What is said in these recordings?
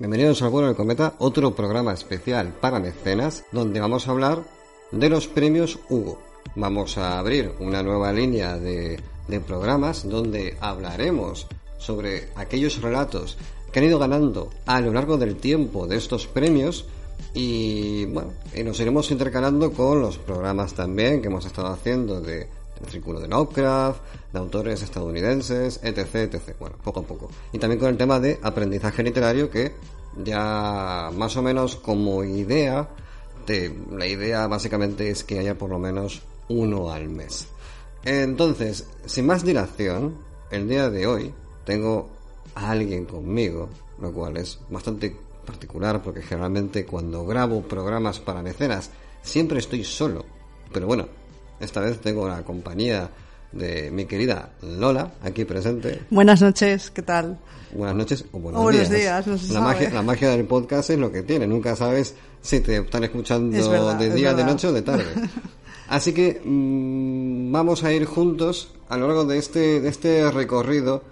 Bienvenidos al Vuelo del Cometa, otro programa especial para mecenas, donde vamos a hablar de los premios Hugo. Vamos a abrir una nueva línea de, de programas donde hablaremos sobre aquellos relatos que han ido ganando a lo largo del tiempo de estos premios y bueno, y nos iremos intercalando con los programas también que hemos estado haciendo de el Círculo de Lovecraft, de autores estadounidenses, etc, etc. Bueno, poco a poco. Y también con el tema de aprendizaje literario que ya más o menos como idea, la idea básicamente es que haya por lo menos uno al mes. Entonces, sin más dilación, el día de hoy tengo a alguien conmigo, lo cual es bastante particular porque generalmente cuando grabo programas para mecenas siempre estoy solo. Pero bueno, esta vez tengo la compañía de mi querida Lola aquí presente. Buenas noches, ¿qué tal? Buenas noches o buenos, días. la, Magia, la magia del podcast es lo que tiene, nunca sabes si te están escuchando de día, de noche o de tarde. Así que mm, vamos a ir juntos a lo largo de este, de este recorrido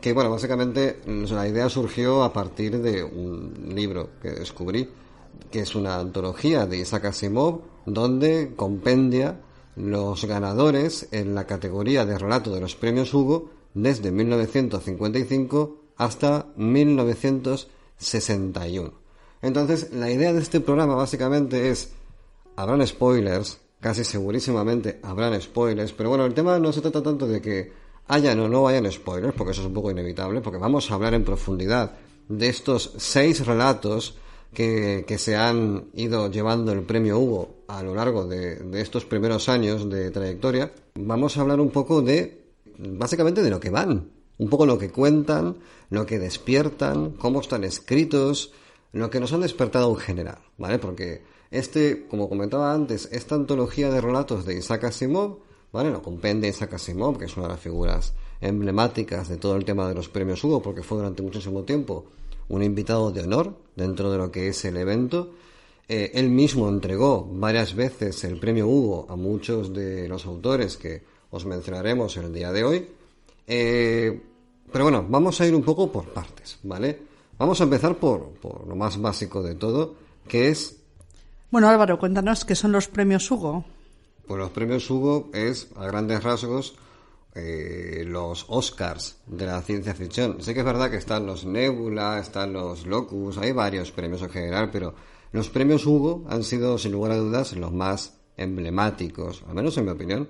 que, bueno, básicamente la idea surgió a partir de un libro que descubrí, que es una antología de Isaac Asimov, donde compendia los ganadores en la categoría de relato de los premios Hugo desde 1955 hasta 1961. Entonces, la idea de este programa básicamente es, habrán spoilers, casi segurísimamente habrán spoilers, pero bueno, el tema no se trata tanto de que hayan o no hayan spoilers, porque eso es un poco inevitable, porque vamos a hablar en profundidad de estos seis relatos que, que, se han ido llevando el premio Hugo a lo largo de, estos primeros años de trayectoria, vamos a hablar un poco de, básicamente de lo que van, un poco lo que cuentan, lo que despiertan, cómo están escritos, lo que nos han despertado en general, ¿vale? Porque este, como comentaba antes, esta antología de relatos de Isaac Asimov, ¿vale? Lo compende Isaac Asimov, que es una de las figuras emblemáticas de todo el tema de los premios Hugo, porque fue durante muchísimo tiempo un invitado de honor dentro de lo que es el evento. Eh, él mismo entregó varias veces el premio Hugo a muchos de los autores que os mencionaremos el día de hoy. Eh, pero bueno, vamos a ir un poco por partes, ¿vale? Vamos a empezar por, por lo más básico de todo, que es... Bueno, Álvaro, cuéntanos qué son los premios Hugo. Pues los premios Hugo es, a grandes rasgos, eh, los Oscars de la ciencia ficción. Sé que es verdad que están los Nebula, están los Locus, hay varios premios en general, pero los premios Hugo han sido, sin lugar a dudas, los más emblemáticos, al menos en mi opinión,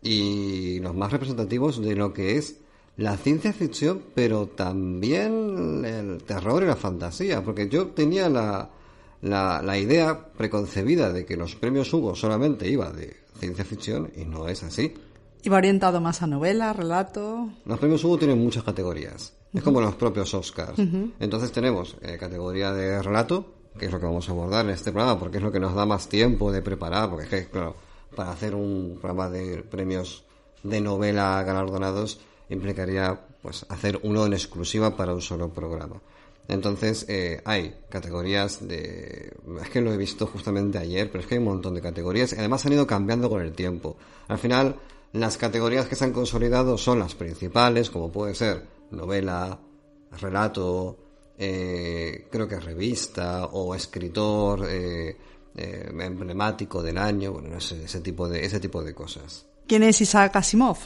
y los más representativos de lo que es la ciencia ficción, pero también el terror y la fantasía, porque yo tenía la, la, la idea preconcebida de que los premios Hugo solamente iba de ciencia ficción y no es así. Iba orientado más a novela, relato. Los premios Hugo tienen muchas categorías. Es como los propios Oscars. Entonces tenemos eh, categoría de relato, que es lo que vamos a abordar en este programa, porque es lo que nos da más tiempo de preparar, porque es que, claro, para hacer un programa de premios de novela galardonados implicaría pues hacer uno en exclusiva para un solo programa. Entonces eh, hay categorías de... Es que lo he visto justamente ayer, pero es que hay un montón de categorías además han ido cambiando con el tiempo. Al final las categorías que se han consolidado son las principales, como puede ser novela, relato, eh, creo que revista o escritor eh, eh, emblemático del año, bueno, ese, ese, tipo de, ese tipo de cosas. ¿Quién es Isaac Asimov?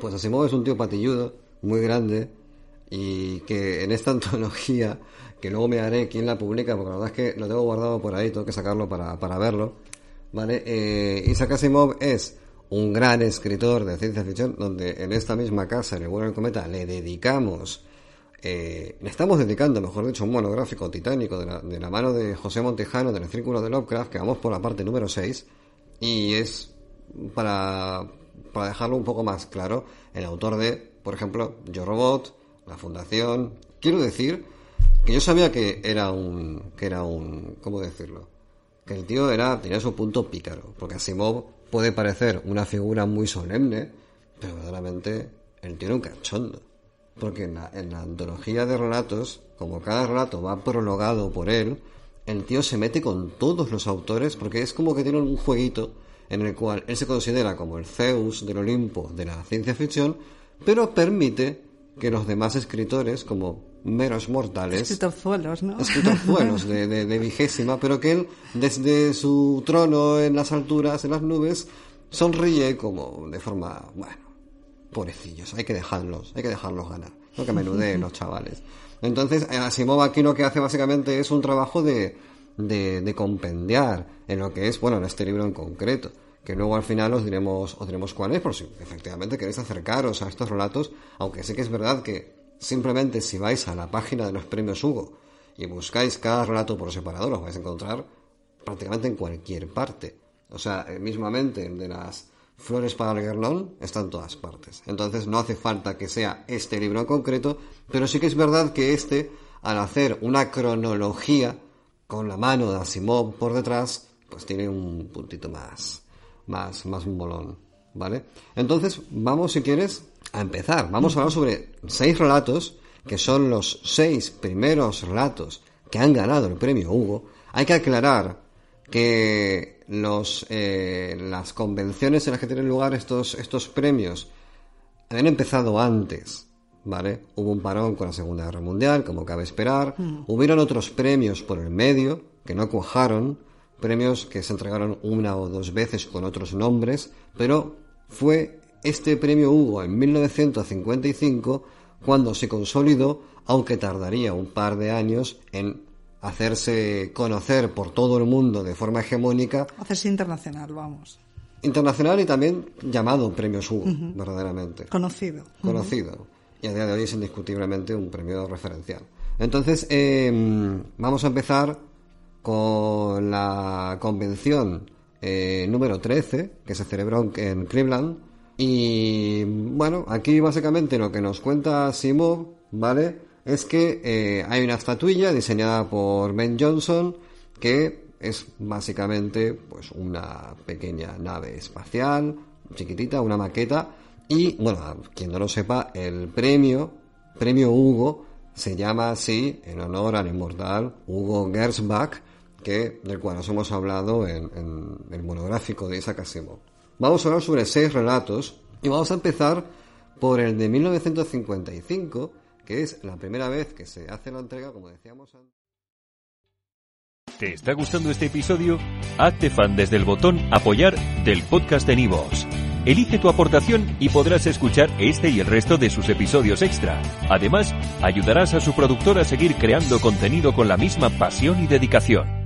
Pues Asimov es un tío patilludo, muy grande, y que en esta antología, que luego me haré quién la publica, porque la verdad es que lo tengo guardado por ahí, tengo que sacarlo para, para verlo, ¿vale? Isaac Asimov es un gran escritor de ciencia ficción, donde en esta misma casa, en el vuelo del cometa, le dedicamos, eh, estamos dedicando, mejor dicho, un monográfico titánico de la, mano de José Montejano del Círculo de Lovecraft, que vamos por la parte número 6, y es para, para dejarlo un poco más claro, el autor de, por ejemplo, Yo Robot, La Fundación. Quiero decir que yo sabía que era un, que era un, ¿cómo decirlo? Que el tío era, tenía su punto pícaro, porque Asimov puede parecer una figura muy solemne, pero verdaderamente él tiene un cachondo. Porque en la, en la antología de relatos, como cada relato va prologado por él, el tío se mete con todos los autores porque es como que tiene un jueguito en el cual él se considera como el Zeus del Olimpo de la ciencia ficción, pero permite que los demás escritores, como meros mortales, Escritorzuelos, ¿no? escritorzuelos de, de, de vigésima, pero que él, desde su trono en las alturas, en las nubes, sonríe como de forma, bueno, pobrecillos, hay que dejarlos, hay que dejarlos ganar, no que menudeen los chavales. Entonces, eh, Asimov aquí lo que hace básicamente es un trabajo de, de, compendiar en lo que es, bueno, en este libro en concreto, que luego al final os diremos, os diremos cuál es, por si efectivamente queréis acercaros a estos relatos, aunque sé que es verdad que simplemente si vais a la página de los premios Hugo y buscáis cada relato por separado, los vais a encontrar prácticamente en cualquier parte. O sea, eh, mismamente de las flores para el guernón está en todas partes. Entonces no hace falta que sea este libro en concreto, pero sí que es verdad que este, al hacer una cronología con la mano de Asimov por detrás, pues tiene un puntito más, más, más molón, ¿vale? Entonces, vamos, si quieres, a empezar. Vamos a hablar sobre seis relatos, que son los seis primeros relatos que han ganado el premio Hugo. Hay que aclarar que los, eh, las convenciones en las que tienen lugar estos, estos premios habían empezado antes, ¿vale? Hubo un parón con la Segunda Guerra Mundial, como cabe esperar. Hubieron otros premios por el medio que no cuajaron, premios que se entregaron una o dos veces con otros nombres, pero fue este premio Hugo en 1955 cuando se consolidó, aunque tardaría un par de años en hacerse conocer por todo el mundo de forma hegemónica, Hacerse internacional, vamos. internacional y también llamado premios Hugo, verdaderamente Conocido. conocido. Y a día de hoy es indiscutiblemente un premio referencial. Entonces, eh, vamos a empezar con la convención eh, número 13, que se celebró en- en Cleveland. Y bueno, aquí básicamente lo que nos cuenta Simov, ¿vale? Es que eh, hay una estatuilla diseñada por Ben Johnson que es básicamente pues una pequeña nave espacial, chiquitita, una maqueta. Y bueno, quien no lo sepa, el premio, premio Hugo, se llama así en honor al inmortal Hugo Gernsback, que, del cual nos hemos hablado en, en el monográfico de Isaac Asimov. Vamos a hablar sobre seis relatos y vamos a empezar por el de 1955, que es la primera vez que se hace la entrega, como decíamos antes. ¿Te está gustando este episodio? Hazte fan desde el botón Apoyar del podcast de Nivos. Elige tu aportación y podrás escuchar este y el resto de sus episodios extra. Además, ayudarás a su productor a seguir creando contenido con la misma pasión y dedicación.